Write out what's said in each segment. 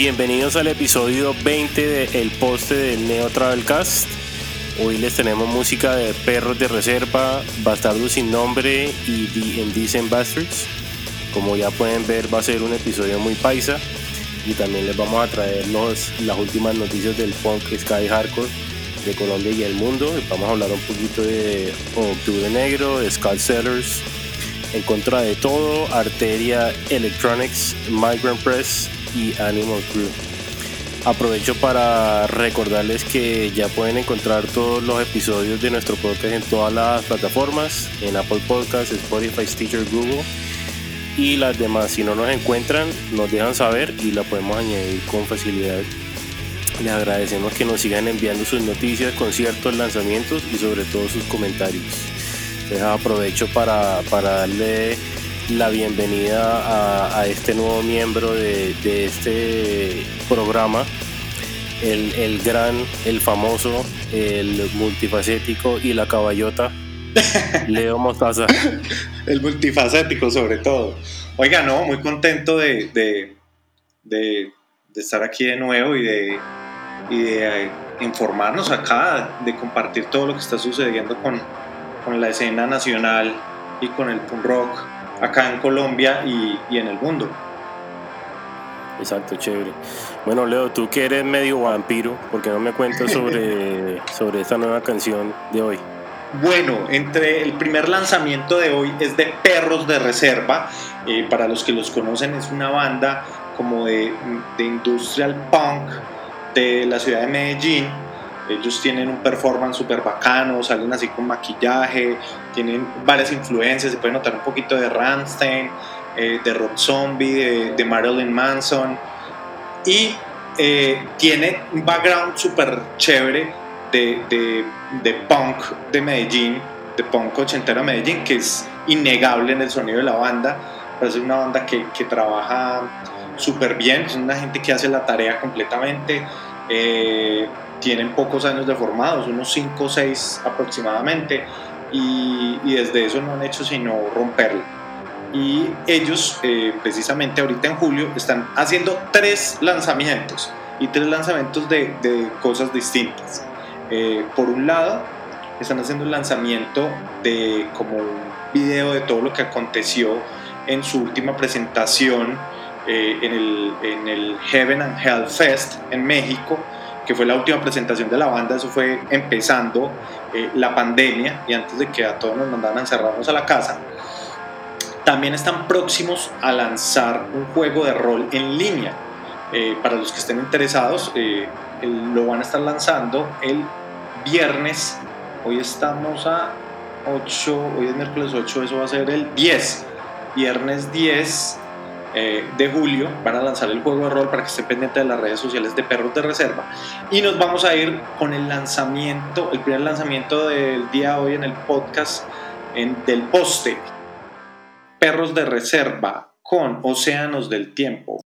Bienvenidos al episodio 20 de El Poste del Neo Travelcast. Hoy les tenemos música de Perros de Reserva, Bastardos sin Nombre y The Indecent Bastards. Como ya pueden ver, va a ser un episodio muy paisa y también les vamos a traer las últimas noticias del punk Sky Hardcore de Colombia y el mundo. Vamos a hablar un poquito de Octubre Negro, de Skull Sellers, En contra de todo, Arteria Electronics, Migrant Press y Animal Crew. Aprovecho para recordarles que ya pueden encontrar todos los episodios de nuestro podcast en todas las plataformas, en Apple Podcasts, Spotify, Stitcher, Google y las demás. Si no nos encuentran, nos dejan saber y la podemos añadir con facilidad. Les agradecemos que nos sigan enviando sus noticias, conciertos, lanzamientos y sobre todo sus comentarios. Les aprovecho para, para darle la bienvenida a, este nuevo miembro de, este programa, el, el, gran, el famoso, el multifacético y la caballota, Leo Mostaza. el multifacético sobre todo. Oiga, no, muy contento de, de, de, estar aquí de nuevo y de, y de eh, informarnos acá, de compartir todo lo que está sucediendo con, con la escena nacional y con el punk rock acá en Colombia y, y, en el mundo. Exacto, chévere. Bueno, Leo, tú que eres medio vampiro, ¿por qué no me cuentas sobre, sobre esta nueva canción de hoy? Bueno, entre el primer lanzamiento de hoy es de Perros de Reserva. Eh, para los que los conocen, es una banda como de, de industrial punk de la ciudad de Medellín ellos tienen un performance súper bacano, salen así con maquillaje, tienen varias influencias, se puede notar un poquito de Rammstein, eh, de Rob Zombie, de, Marilyn Manson. Y eh, tiene un background súper chévere de, de, punk de Medellín, de punk ochentero de Medellín, que es innegable en el sonido de la banda. Parece una banda que, que trabaja súper bien, es una gente que hace la tarea completamente. Eh, tienen pocos años de formados, unos 5 o 6 aproximadamente, y, desde eso no han hecho sino romperla. Y ellos, eh, precisamente ahorita en julio, están haciendo tres lanzamientos, y tres lanzamientos de, de cosas distintas. Eh, por un lado, están haciendo el lanzamiento de como un video de todo lo que aconteció en su última presentación eh, en, el, en el Heaven and Hell Fest en México, que fue la última presentación de la banda, eso fue empezando eh, la pandemia y antes de que a todos nos mandaran a encerrarnos a la casa. También están próximos a lanzar un juego de rol en línea. Eh, para los que estén interesados, eh, lo van a estar lanzando el viernes. Hoy estamos a 8, hoy es miércoles 8, eso va a ser el 10. Viernes 10 eh, de julio van a lanzar el juego de rol para que estén pendientes de las redes sociales de Perros de Reserva. Y nos vamos a ir con el lanzamiento, el primer lanzamiento del día hoy en el podcast en, del poste. Perros de Reserva con Océanos del Tiempo.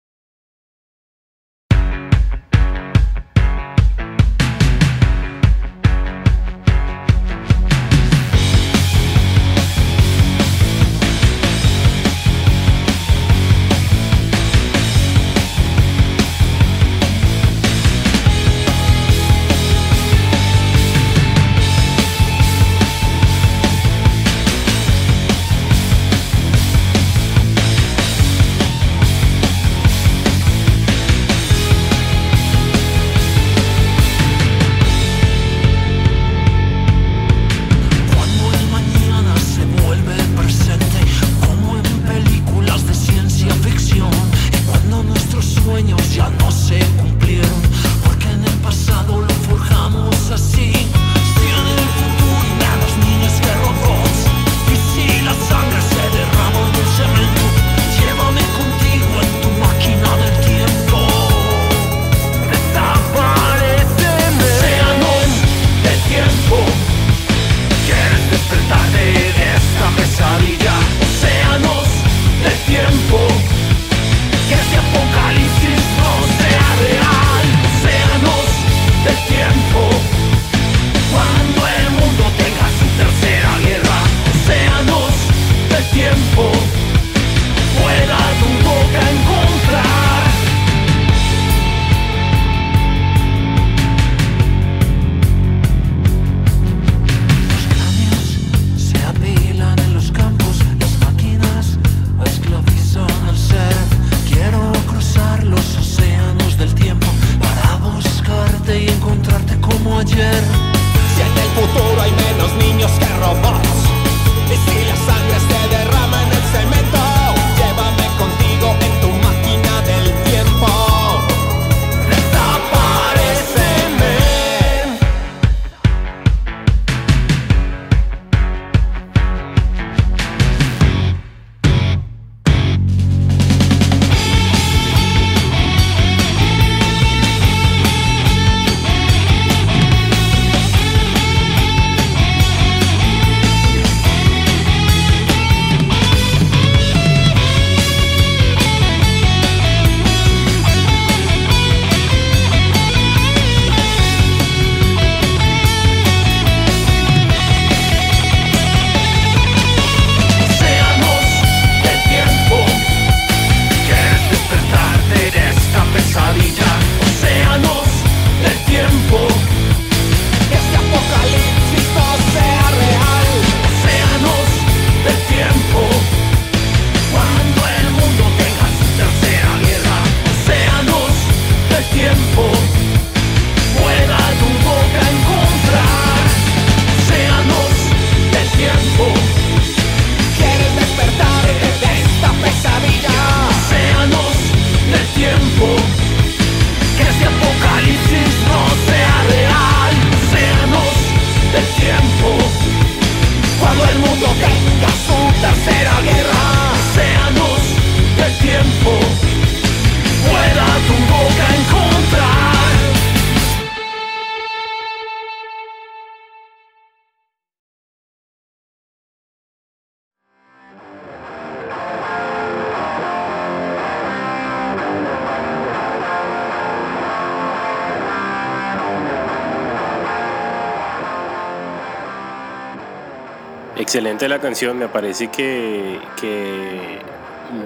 Excelente la canción, me parece que,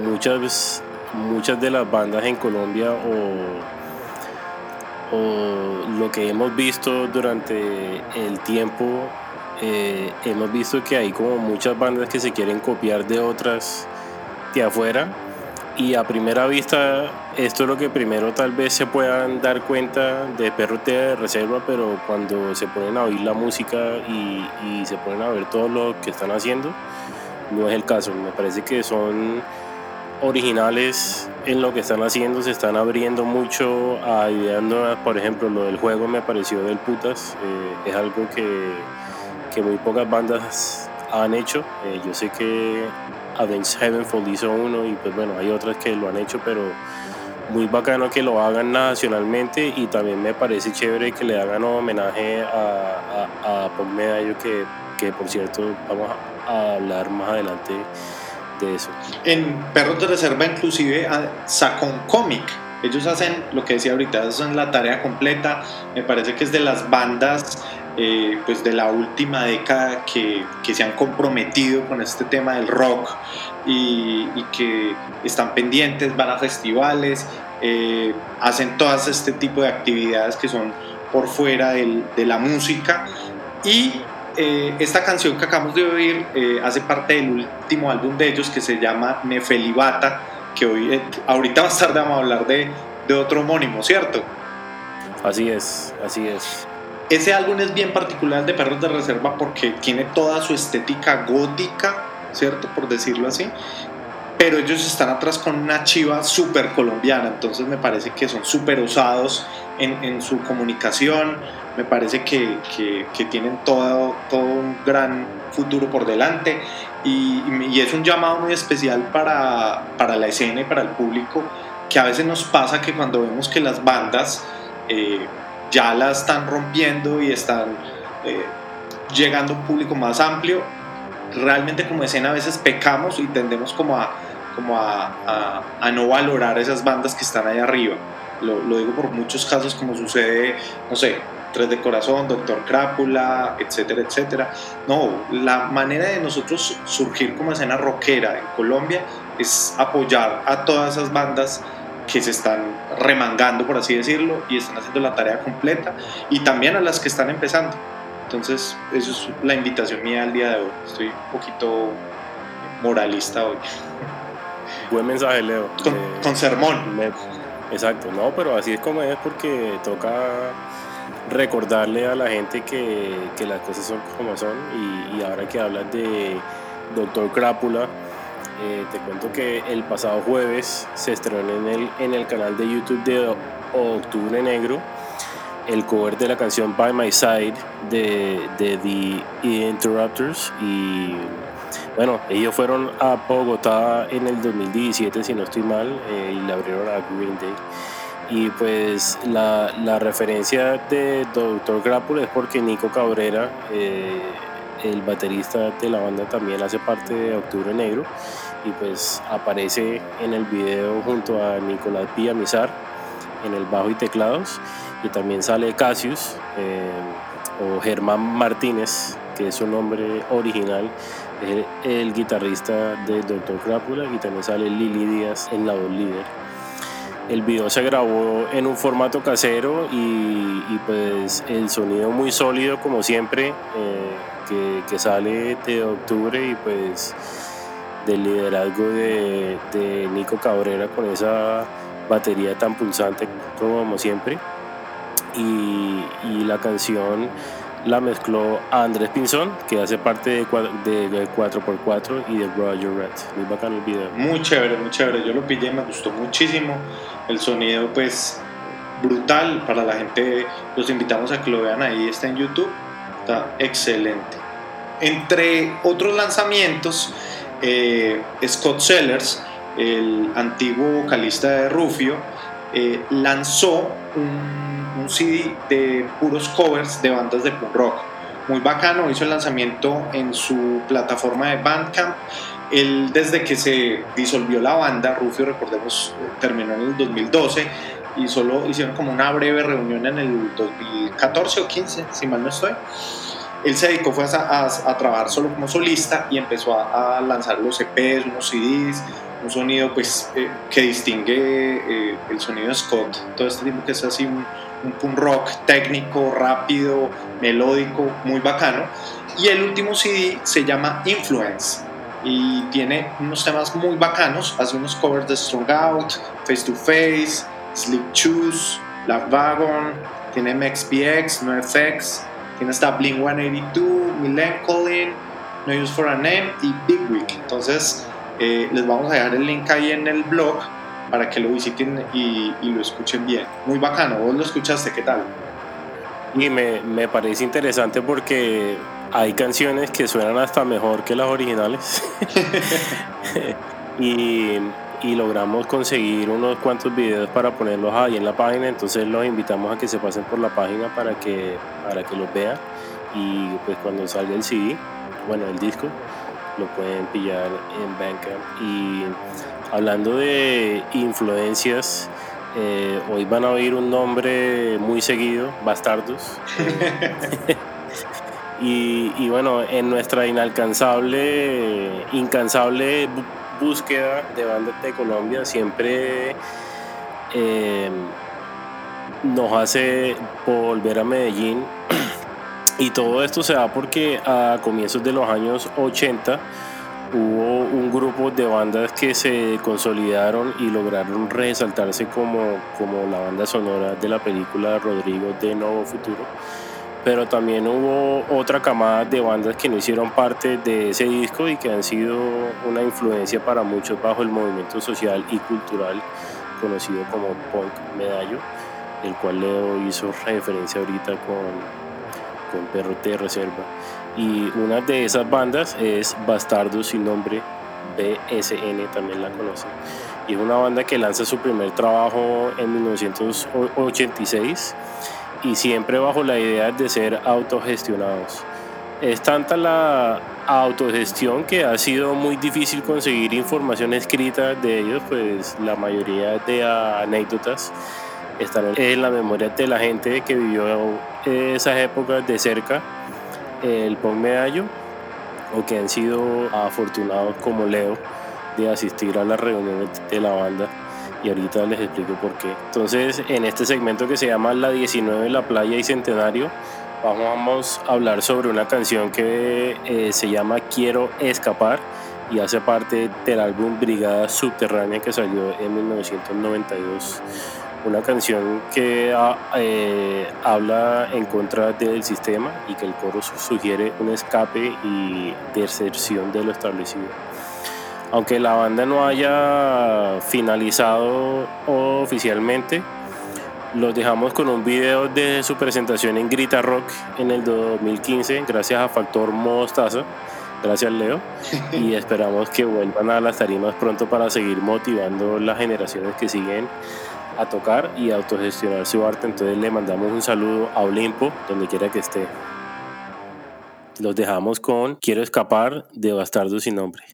muchas, muchas de las bandas en Colombia o, o lo que hemos visto durante el tiempo, eh, hemos visto que hay como muchas bandas que se quieren copiar de otras de afuera y a primera vista esto es lo que primero tal vez se puedan dar cuenta de perro de reserva, pero cuando se ponen a oír la música y, y, se ponen a ver todo lo que están haciendo, no es el caso. Me parece que son originales en lo que están haciendo, se están abriendo mucho a ideas nuevas. Por ejemplo, lo del juego me pareció del putas, eh, es algo que, que, muy pocas bandas han hecho. Eh, yo sé que Avenged Heavenfall hizo uno y pues bueno, hay otras que lo han hecho, pero muy bacano que lo hagan nacionalmente y también me parece chévere que le hagan homenaje a, a, a Pop Medallo que, que por cierto vamos a hablar más adelante de eso. En Perros de Reserva inclusive ah, sacó un cómic. Ellos hacen lo que decía ahorita, hacen la tarea completa. Me parece que es de las bandas eh, pues de la última década que, que, se han comprometido con este tema del rock y, y que están pendientes, van a festivales, eh, hacen todas este tipo de actividades que son por fuera del, de la música y eh, esta canción que acabamos de oír eh, hace parte del último álbum de ellos que se llama Nefelibata, que hoy, eh, ahorita más tarde vamos a hablar de, de otro homónimo, ¿cierto? Así es, así es. Ese álbum es bien particular de Perros de Reserva porque tiene toda su estética gótica, ¿cierto? Por decirlo así. Pero ellos están atrás con una chiva súper colombiana, entonces me parece que son súper usados en, en su comunicación, me parece que, que, que tienen todo, todo, un gran futuro por delante y, y, es un llamado muy especial para, para, la escena y para el público que a veces nos pasa que cuando vemos que las bandas eh, ya la están rompiendo y están eh, llegando a un público más amplio, realmente como escena a veces pecamos y tendemos como a, como a, a, no valorar esas bandas que están ahí arriba. Lo, lo, digo por muchos casos como sucede, no sé, Tres de Corazón, Doctor Crápula, etcétera, etcétera. No, la manera de nosotros surgir como escena rockera en Colombia es apoyar a todas esas bandas que se están remangando, por así decirlo, y están haciendo la tarea completa, y también a las que están empezando. Entonces, eso es la invitación mía al día de hoy. Estoy un poquito moralista hoy. Buen mensaje, Leo. Con, eh, con sermón. Me, exacto, no, pero así es como es porque toca recordarle a la gente que, que las cosas son como son y, y, ahora que hablas de Doctor Crápula, eh, te cuento que el pasado jueves se estrenó en el, en el canal de YouTube de Octubre Negro el cover de la canción By My Side de, de The Interrupters. Y bueno, ellos fueron a Bogotá en el 2017 si no estoy mal eh, y le abrieron a Green Day. Y pues la, la referencia de Doctor Crápula es porque Nico Cabrera, eh, el baterista de la banda, también hace parte de Octubre Negro y pues aparece en el video junto a Nicolás Villamizar en el bajo y teclados y también sale Cassius eh, o Germán Martínez, que es su nombre original, es el, el guitarrista de Doctor Crápula y también sale Lili Díaz en la voz líder. El video se grabó en un formato casero y, y pues el sonido muy sólido como siempre eh, que, que, sale de octubre y pues del liderazgo de, de, Nico Cabrera con esa batería tan pulsante como siempre y, la canción la mezcló Andrés Pinzón, que hace parte de, de, 4x4 y de Roger Red. Muy bacano el video. Muy chévere, muy chévere. Yo lo pillé, me gustó muchísimo. El sonido, pues, brutal. Para la gente, los invitamos a que lo vean ahí. Está en YouTube. Está excelente. Entre otros lanzamientos, eh, Scott Sellers, el antiguo vocalista de Rufio, eh, lanzó un CD de puros covers de bandas de punk rock. Muy bacano, hizo el lanzamiento en su plataforma de Bandcamp. Él, desde que se disolvió la banda, Rufio, recordemos, terminó en el 2012 y solo hicieron como una breve reunión en el 2014 o 15, si mal no estoy. Él se dedicó fue a, a, trabajar solo como solista y empezó a, lanzar los EPs, unos CDs, un sonido pues eh, que distingue eh, el sonido Scott, todo este tiempo que es así un, un punk rock técnico, rápido, melódico, muy bacano. Y el último CD se llama Influence y tiene unos temas muy bacanos, hace unos covers de Strong Out, Face to Face, Sleep Choose, La Wagon, tiene MXPX, NoFX, tiene hasta Blink 182, Millencolin, No Use for a Name y Big Week. Entonces, eh, les vamos a dejar el link ahí en el blog para que lo visiten y, lo escuchen bien. Muy bacano, vos lo escuchaste, ¿qué tal? Y me, me parece interesante porque hay canciones que suenan hasta mejor que las originales. y, y, logramos conseguir unos cuantos videos para ponerlos ahí en la página. Entonces los invitamos a que se pasen por la página para que, para que los vean. Y pues cuando salga el CD, bueno, el disco, lo pueden pillar en Bandcamp. Y hablando de influencias, eh, hoy van a oír un nombre muy seguido, Bastardos. y, bueno, en nuestra inalcanzable, incansable búsqueda de bandas de Colombia, siempre eh, nos hace volver a Medellín. Y todo esto se da porque a comienzos de los años 80 hubo un grupo de bandas que se consolidaron y lograron resaltarse como, como la banda sonora de la película Rodrigo de Nuevo Futuro. Pero también hubo otra camada de bandas que no hicieron parte de ese disco y que han sido una influencia para muchos bajo el movimiento social y cultural conocido como Punk Medallo, el cual Leo hizo referencia ahorita con, con Perro de Reserva. Y una de esas bandas es Bastardo sin nombre, BSN también la conocen. Y es una banda que lanza su primer trabajo en 1986 y siempre bajo la idea de ser autogestionados. Es tanta la autogestión que ha sido muy difícil conseguir información escrita de ellos, pues la mayoría de anécdotas están en la memoria de la gente que vivió esas épocas de cerca el medallo o que han sido afortunados como Leo de asistir a las reuniones de la banda y ahorita les explico por qué. Entonces, en este segmento que se llama La 19, La Playa y Centenario, vamos a hablar sobre una canción que eh, se llama Quiero Escapar y hace parte del álbum Brigada Subterránea que salió en 1992 una canción que ah, eh, habla en contra del sistema y que el coro sugiere un escape y deserción de lo establecido. Aunque la banda no haya finalizado oficialmente, los dejamos con un video de su presentación en Grita Rock en el 2015, gracias a Factor Mostaza. Gracias, Leo. Y esperamos que vuelvan a las tarimas pronto para seguir motivando las generaciones que siguen a tocar y autogestionar su arte. Entonces le mandamos un saludo a Olimpo, donde quiera que esté. Los dejamos con Quiero escapar de Bastardo sin nombre.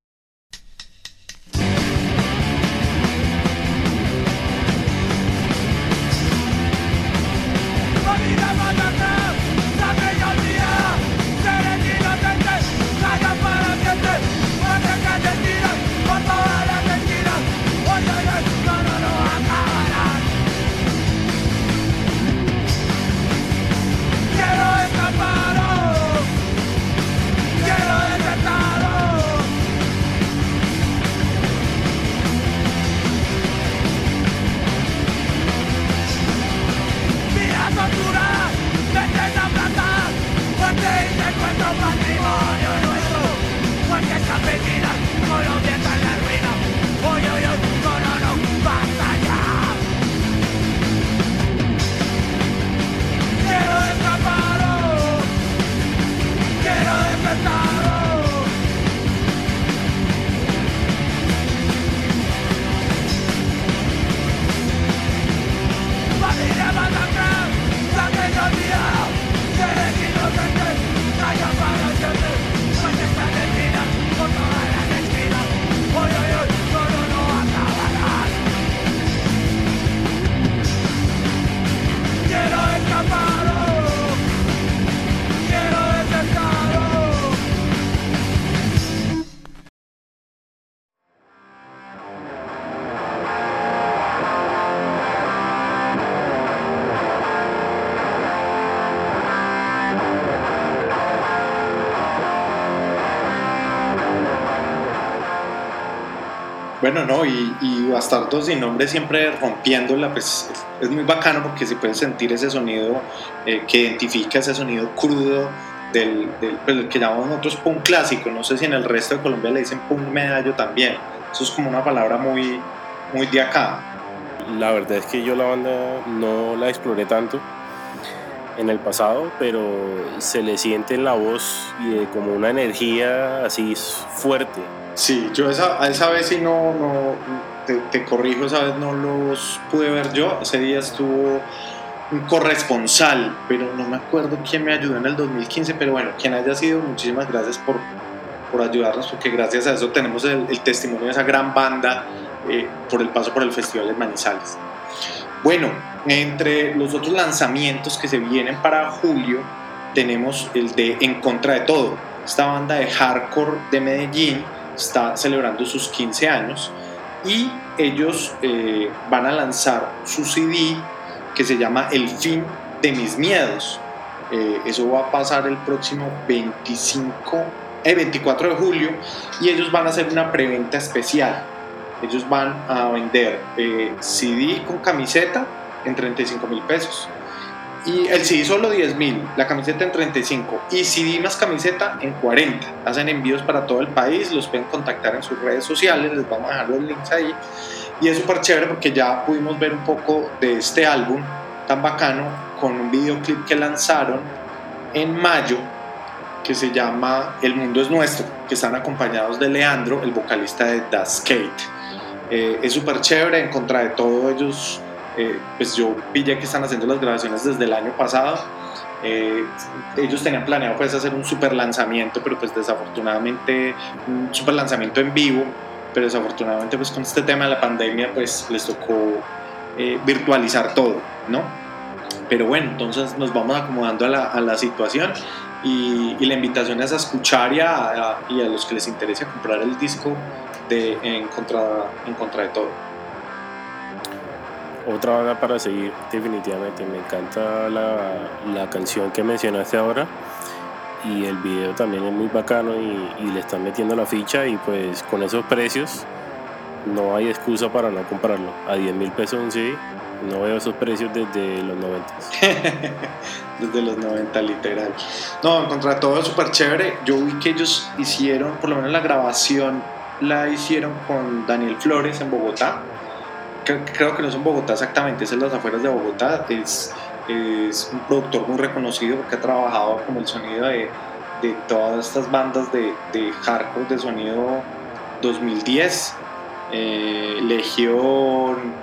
Bueno, no, y, y Bastardo sin nombre siempre rompiéndola, pues es muy bacano porque se puede sentir ese sonido eh, que identifica ese sonido crudo del, del pues, que llamamos nosotros punk clásico. No sé si en el resto de Colombia le dicen punk medallo también. Eso es como una palabra muy, muy de acá. La verdad es que yo la banda no la exploré tanto en el pasado, pero se le siente en la voz y como una energía así fuerte. Sí, yo esa, esa vez sí no, no te, te, corrijo, esa vez no los pude ver yo. Ese día estuvo un corresponsal, pero no me acuerdo quién me ayudó en el 2015, pero bueno, quien haya sido, muchísimas gracias por, por ayudarnos, porque gracias a eso tenemos el, el testimonio de esa gran banda eh, por el paso por el Festival de Manizales. Bueno, entre los otros lanzamientos que se vienen para julio, tenemos el de En Contra de Todo, esta banda de hardcore de Medellín está celebrando sus 15 años y ellos eh, van a lanzar su CD que se llama El fin de mis miedos. Eh, eso va a pasar el próximo 25, eh, 24 de julio y ellos van a hacer una preventa especial. Ellos van a vender eh, CD con camiseta en 35 mil pesos. Y el CD solo 10 mil, la camiseta en 35 y CD más camiseta en 40. Hacen envíos para todo el país, los pueden contactar en sus redes sociales, les vamos a dejar los links ahí. Y es súper chévere porque ya pudimos ver un poco de este álbum tan bacano con un videoclip que lanzaron en mayo que se llama El Mundo es Nuestro, que están acompañados de Leandro, el vocalista de The Skate. Eh, es súper chévere, en contra de todo ellos eh, pues yo pillé que están haciendo las grabaciones desde el año pasado. Eh, ellos tenían planeado pues hacer un super lanzamiento, pero pues desafortunadamente un super lanzamiento en vivo, pero desafortunadamente pues con este tema de la pandemia pues les tocó eh, virtualizar todo, ¿no? Pero bueno, entonces nos vamos acomodando a la, a la situación y, y, la invitación es a escuchar y a, a, y a los que les interese comprar el disco de En contra, en contra de todo otra banda para seguir definitivamente. Me encanta la, la, canción que mencionaste ahora y el video también es muy bacano y, le están metiendo la ficha y pues con esos precios no hay excusa para no comprarlo. A 10 mil pesos un CD no veo esos precios desde los 90 desde los 90 literal. No contra todo súper chévere yo vi que ellos hicieron por lo menos la grabación la hicieron con Daniel Flores en Bogotá creo que no es en Bogotá exactamente, es en las afueras de Bogotá, es, es un productor muy reconocido porque ha trabajado como el sonido de, de todas estas bandas de, de, hardcore de sonido 2010, eh, Legión,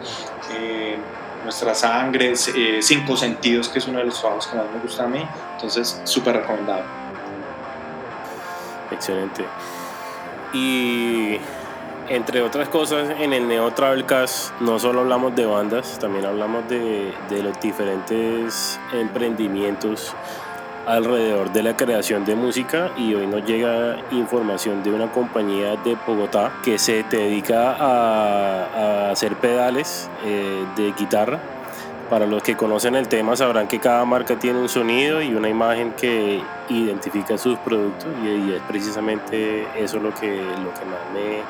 eh, Nuestra Sangre, eh, Cinco Sentidos, que es uno de los trabajos que más me gusta a mí, entonces súper recomendado. Excelente. Y entre otras cosas, en el Neo Travelcast no solo hablamos de bandas, también hablamos de, de, los diferentes emprendimientos alrededor de la creación de música y hoy nos llega información de una compañía de Bogotá que se dedica a, a hacer pedales eh, de guitarra. Para los que conocen el tema sabrán que cada marca tiene un sonido y una imagen que identifica sus productos y, y es precisamente eso lo que, lo que más me,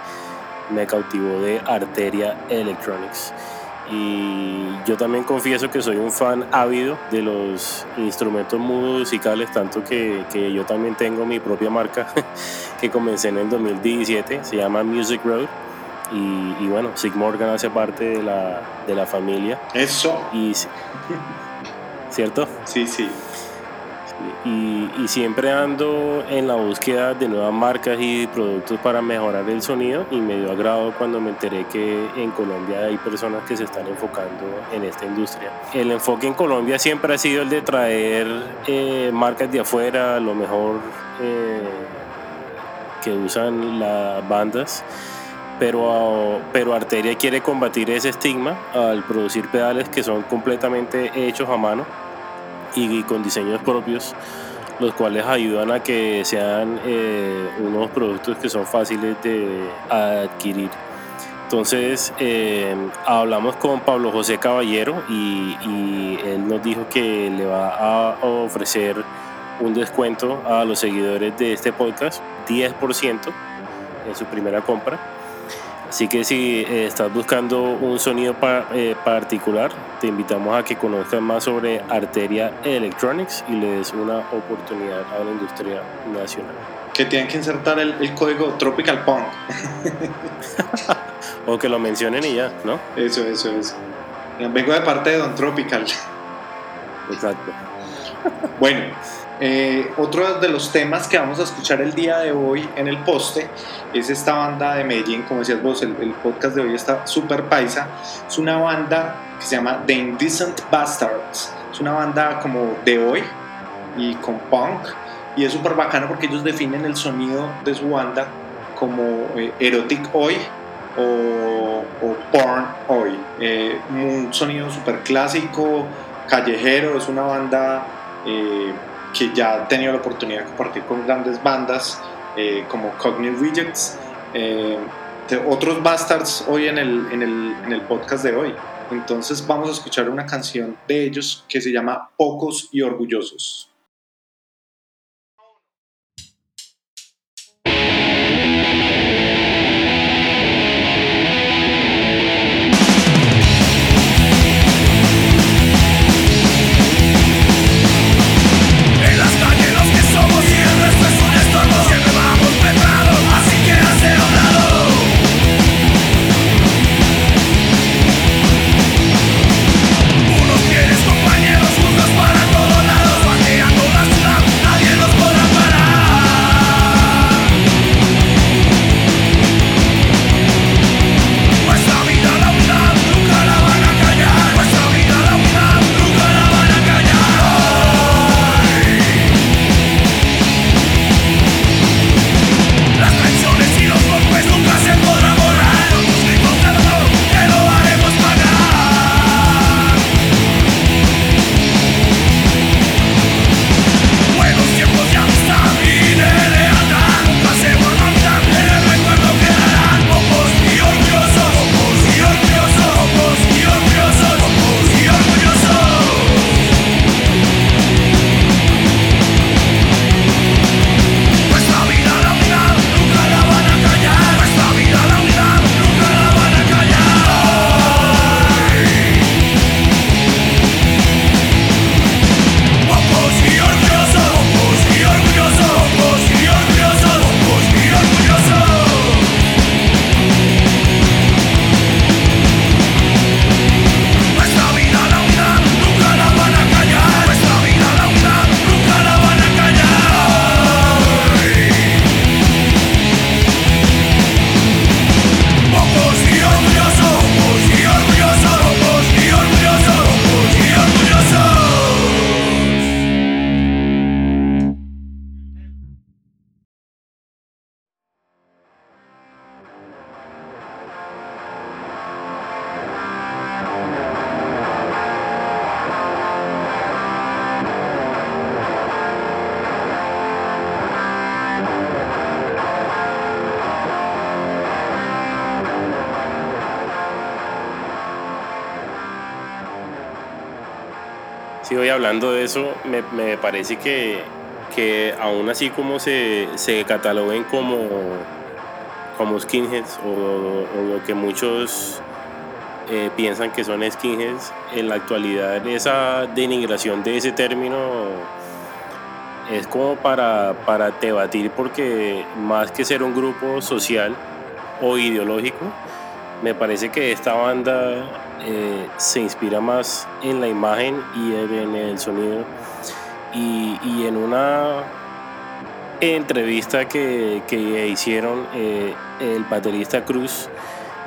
me cautivó de Arteria Electronics. Y yo también confieso que soy un fan ávido de los instrumentos musicales, tanto que, que yo también tengo mi propia marca que comencé en el 2017, se llama Music Road. Y, y, bueno, Sig Morgan hace parte de la, de la familia. Eso. Y, ¿Cierto? Sí, sí. Y, siempre ando en la búsqueda de nuevas marcas y productos para mejorar el sonido y me dio agrado cuando me enteré que en Colombia hay personas que se están enfocando en esta industria. El enfoque en Colombia siempre ha sido el de traer eh, marcas de afuera, lo mejor eh, que usan las bandas. Pero, pero Arteria quiere combatir ese estigma al producir pedales que son completamente hechos a mano y con diseños propios, los cuales ayudan a que sean eh, unos productos que son fáciles de adquirir. Entonces eh, hablamos con Pablo José Caballero y, y, él nos dijo que le va a ofrecer un descuento a los seguidores de este podcast, 10% en su primera compra Así que si eh, estás buscando un sonido eh, particular, te invitamos a que conozcas más sobre Arteria Electronics y le des una oportunidad a la industria nacional. Que tienen que insertar el, código Tropical Punk. o que lo mencionen y ya, ¿no? Eso, eso, eso. Vengo de parte de Don Tropical. Exacto. Bueno, eh, otro de los temas que vamos a escuchar el día de hoy en el poste es esta banda de Medellín, como decías vos, el, podcast de hoy está súper paisa. Es una banda que se llama The Indecent Bastards. Es una banda como de hoy y con punk. Y es súper bacano porque ellos definen el sonido de su banda como eh, erotic hoy o, porn hoy. Eh, un sonido súper clásico, callejero, es una banda que ya ha tenido la oportunidad de compartir con grandes bandas eh, como Cognitive Rejects, eh, otros bastards hoy en el, en, el, en el podcast de hoy. Entonces vamos a escuchar una canción de ellos que se llama Pocos y Orgullosos. Hablando de eso, me, me parece que, que, aún así como se, se cataloguen como, como skinheads o, lo que muchos eh, piensan que son skinheads, en la actualidad esa denigración de ese término es como para, para debatir porque más que ser un grupo social o ideológico, me parece que esta banda eh, se inspira más en la imagen y en el sonido. Y, en una entrevista que, hicieron, eh, el baterista Cruz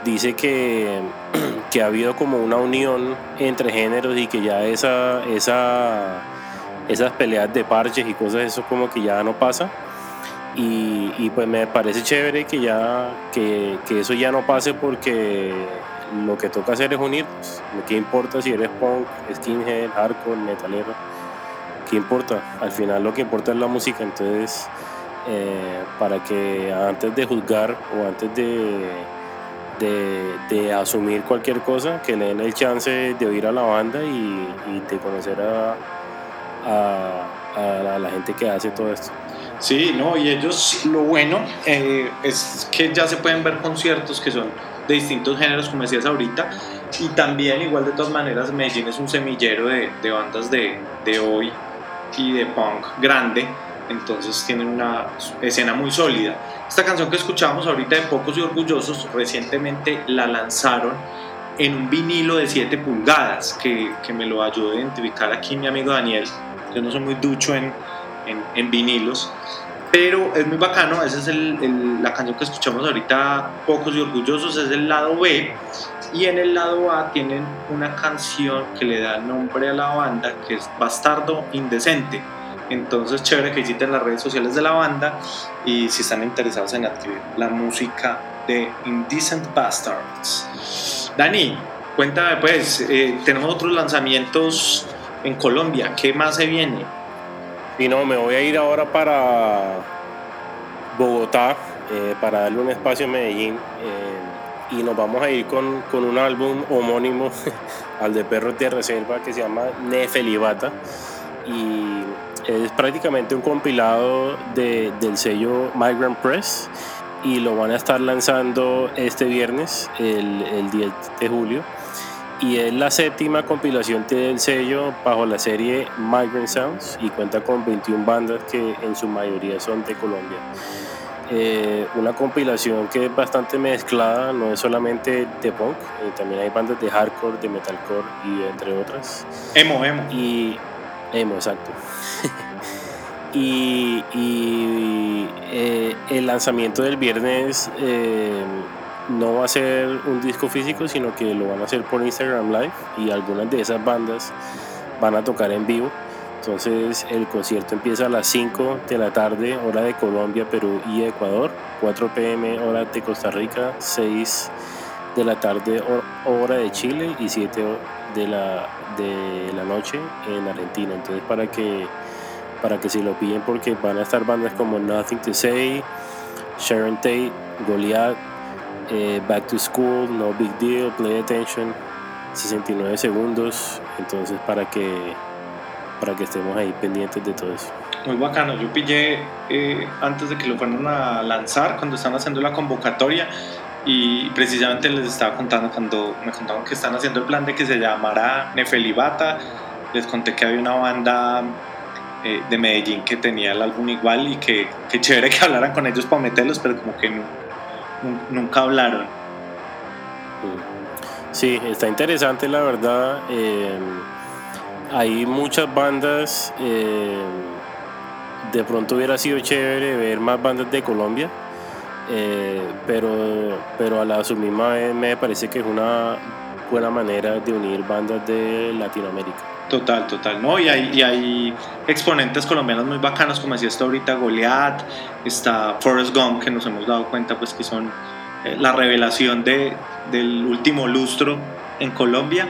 dice que, que, ha habido como una unión entre géneros y que ya esa, esa, esas peleas de parches y cosas, eso como que ya no pasa. Y, pues me parece chévere que ya que, que eso ya no pase porque lo que toca hacer es unirnos. ¿Qué importa si eres punk, skinhead, hardcore, metalero? ¿Qué importa? Al final lo que importa es la música. Entonces, eh, para que antes de juzgar o antes de, de, asumir cualquier cosa, que le den el chance de oír a la banda y, de conocer a, a, la gente que hace todo esto. Sí, no, y ellos lo bueno eh, es que ya se pueden ver conciertos que son de distintos géneros, como decías ahorita, y también igual de todas maneras Medellín es un semillero de, de bandas de, de hoy y de punk grande, entonces tienen una escena muy sólida. Esta canción que escuchamos ahorita de Pocos y Orgullosos, recientemente la lanzaron en un vinilo de 7 pulgadas, que, que, me lo ayudó a identificar aquí mi amigo Daniel. Yo no soy muy ducho en, en, en vinilos, pero es muy bacano. Esa es la canción que escuchamos ahorita, Pocos y Orgullosos, es el lado B. Y en el lado A tienen una canción que le da nombre a la banda, que es Bastardo Indecente. Entonces, chévere que visiten las redes sociales de la banda y si están interesados en adquirir la música de Indecent Bastards. Dani, cuéntame pues, eh, tenemos otros lanzamientos en Colombia, ¿qué más se viene? Y no, me voy a ir ahora para Bogotá, eh, para darle un espacio a Medellín. Eh, y nos vamos a ir con, con un álbum homónimo al de Perros de Reserva que se llama Nefelibata. Y es prácticamente un compilado de, del sello Migrant Press y lo van a estar lanzando este viernes, el, el 10 de julio. Y es la séptima compilación del sello bajo la serie Migrant Sounds y cuenta con 21 bandas que en su mayoría son de Colombia. Eh, una compilación que es bastante mezclada, no es solamente de punk, eh, también hay bandas de hardcore, de metalcore y entre otras. Emo, emo. Y emo, exacto. y, y eh, el lanzamiento del viernes no va a ser un disco físico, sino que lo van a hacer por Instagram Live y algunas de esas bandas van a tocar en vivo. Entonces el concierto empieza a las 5 de la tarde, hora de Colombia, Perú y Ecuador, 4 pm hora de Costa Rica, 6 de la tarde hora de Chile y 7 de la, de la noche en Argentina. Entonces para que, para que se lo piden porque van a estar bandas como Nothing to Say, Sharon Tate, Goliath, eh, Back to School, No Big Deal, Play Attention, 69 segundos. Entonces para que, para que estemos ahí pendientes de todo eso. Muy bacano, yo pillé eh, antes de que lo fueran a lanzar, cuando están haciendo la convocatoria, y precisamente les estaba contando cuando me contaron que están haciendo el plan de que se llamará Nefelibata, les conté que había una banda eh, de Medellín que tenía el álbum igual y que, que chévere que hablaran con ellos para meterlos, pero como que no, nunca hablaron. Sí, está interesante la verdad. Eh, hay muchas bandas. Eh, de pronto hubiera sido chévere ver más bandas de Colombia. Eh, pero, pero a la su misma vez me parece que es una buena manera de unir bandas de Latinoamérica. Total, total, ¿no? Y hay, exponentes colombianos muy bacanos, como decía esto ahorita, Goliath, está Forrest Gump, que nos hemos dado cuenta pues que son eh, la revelación de, del último lustro en Colombia.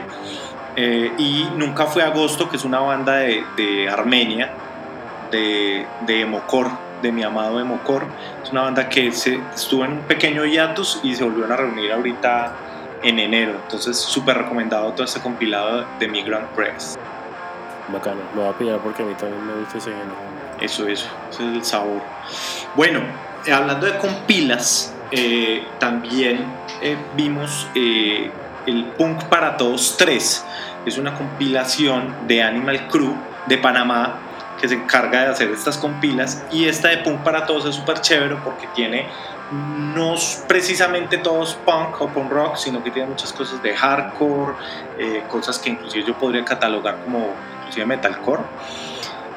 Eh, y Nunca fue Agosto, que es una banda de, de Armenia, de, de Emocor, de mi amado Emocor. Es una banda que se, estuvo en un pequeño hiatus y se volvieron a reunir ahorita en enero. Entonces, súper recomendado todo este compilado de Migrant Press. Bacano, lo voy a pillar porque a mí también me gusta ese género. Eso, eso, ese es el sabor. Bueno, eh, hablando de compilas, eh, también eh, vimos eh, el Punk para Todos 3. Es una compilación de Animal Crew de Panamá que se encarga de hacer estas compilas y esta de Punk para Todos es súper chévere porque tiene no precisamente todos punk o punk rock, sino que tiene muchas cosas de hardcore, eh, cosas que inclusive yo podría catalogar como inclusive metalcore.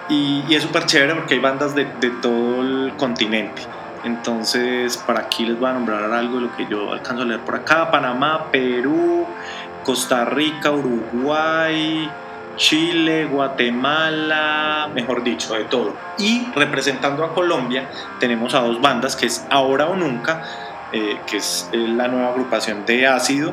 Y, es súper chévere porque hay bandas de, de, todo el continente. Entonces, para aquí les voy a nombrar algo de lo que yo alcanzo a leer por acá. Panamá, Perú, Costa Rica, Uruguay, Chile, Guatemala, mejor dicho, de todo. Y representando a Colombia tenemos a dos bandas, que es Ahora o Nunca, eh, que es la nueva agrupación de ácido,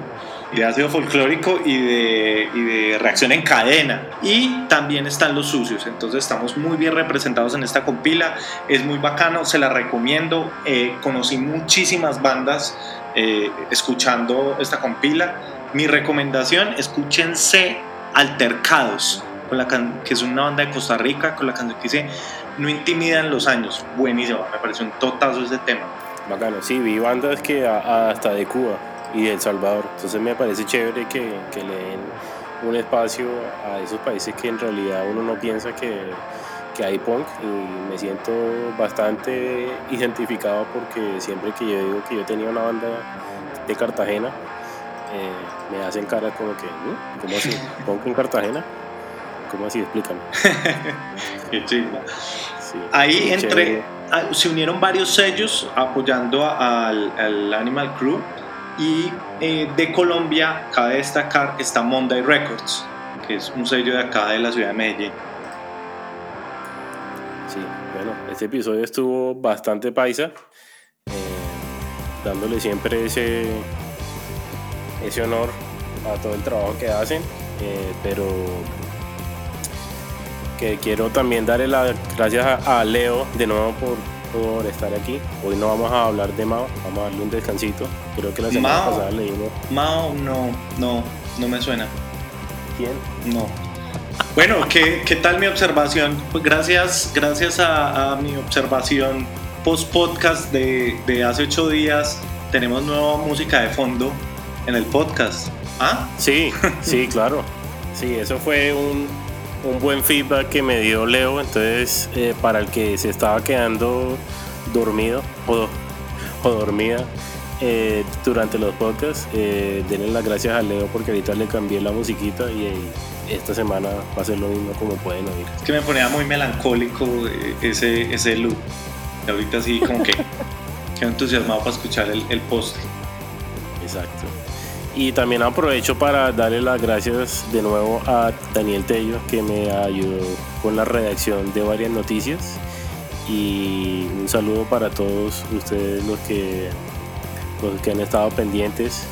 de ácido folclórico y de, y de, reacción en cadena. Y también están los sucios, entonces estamos muy bien representados en esta compila, es muy bacano, se la recomiendo. Eh, conocí muchísimas bandas eh, escuchando esta compila. Mi recomendación, escúchense Altercados, con la que es una banda de Costa Rica, con la canción que dice No intimidan los años. Buenísimo, me pareció un totazo ese tema. Bacano, sí, vi bandas que hasta de Cuba. y El Salvador. Entonces me parece chévere que, que le den un espacio a esos países que en realidad uno no piensa que, que hay punk y me siento bastante identificado porque siempre que yo digo que yo tenía una banda de Cartagena, eh, me hacen cara como que, ¿cómo así? ¿Punk en Cartagena? ¿Cómo así? Explícame. Qué. Ahí entre, se unieron varios sellos apoyando al, al Animal Crew y eh, de Colombia cabe destacar que está Monday Records, que es un sello de acá de la ciudad de Medellín. Sí, bueno, este episodio estuvo bastante paisa, eh, dándole siempre ese, ese honor a todo el trabajo que hacen, eh, pero que quiero también darle las gracias a Leo de nuevo por por estar aquí. Hoy no vamos a hablar de Mao, vamos a darle un descansito. Creo que la semana pasada leímos. Mao no, no, no me suena. ¿Quién? No. Bueno, ¿qué, qué tal mi observación? Pues gracias, gracias a, mi observación post podcast de, de hace ocho días, tenemos nueva música de fondo en el podcast. ¿Ah? Sí, sí, claro. Sí, eso fue un, un buen feedback que me dio Leo. Entonces, eh, para el que se estaba quedando dormido o, o dormida eh, durante los podcasts, eh, denle las gracias a Leo porque ahorita le cambié la musiquita y esta semana va a ser lo mismo como pueden oír. Es que me ponía muy melancólico ese, ese look. Y ahorita sí, como que quedo entusiasmado para escuchar el, el post. Exacto. Y también aprovecho para darle las gracias de nuevo a Daniel Tello, que me ayudó con la redacción de varias noticias. Y un saludo para todos ustedes los que, los que han estado pendientes.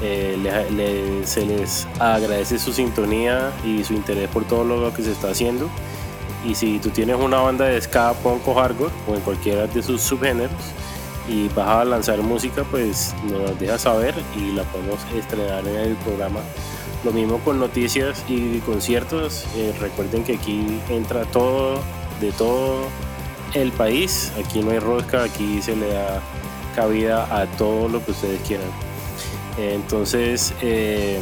Eh, se les agradece su sintonía y su interés por todo lo que se está haciendo. Y si tú tienes una banda de ska, punk o hardcore o en cualquiera de sus subgéneros, y vas a lanzar música, pues nos deja saber y la podemos estrenar en el programa. Lo mismo con noticias y conciertos. Eh, recuerden que aquí entra todo, de todo el país. Aquí no hay rosca, aquí se le da cabida a todo lo que ustedes quieran. Entonces, eh,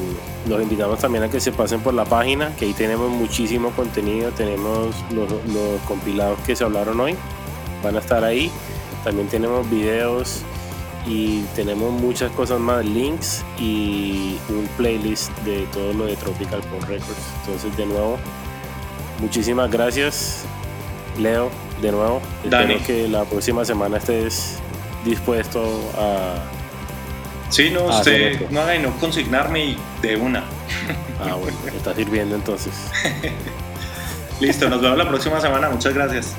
los invitamos también a que se pasen por la página, que ahí tenemos muchísimo contenido. Tenemos los compilados que se hablaron hoy, van a estar ahí. También tenemos videos y tenemos muchas cosas más, links y un playlist de todo lo de Tropical Pop Records. Entonces, de nuevo, muchísimas gracias, Leo, de nuevo. Espero que la próxima semana estés dispuesto a. Sí, no, usted no haga y no consignarme y de una. Ah, bueno, está sirviendo entonces. Listo, nos vemos la próxima semana. Muchas gracias.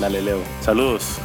Dale, Leo. Saludos.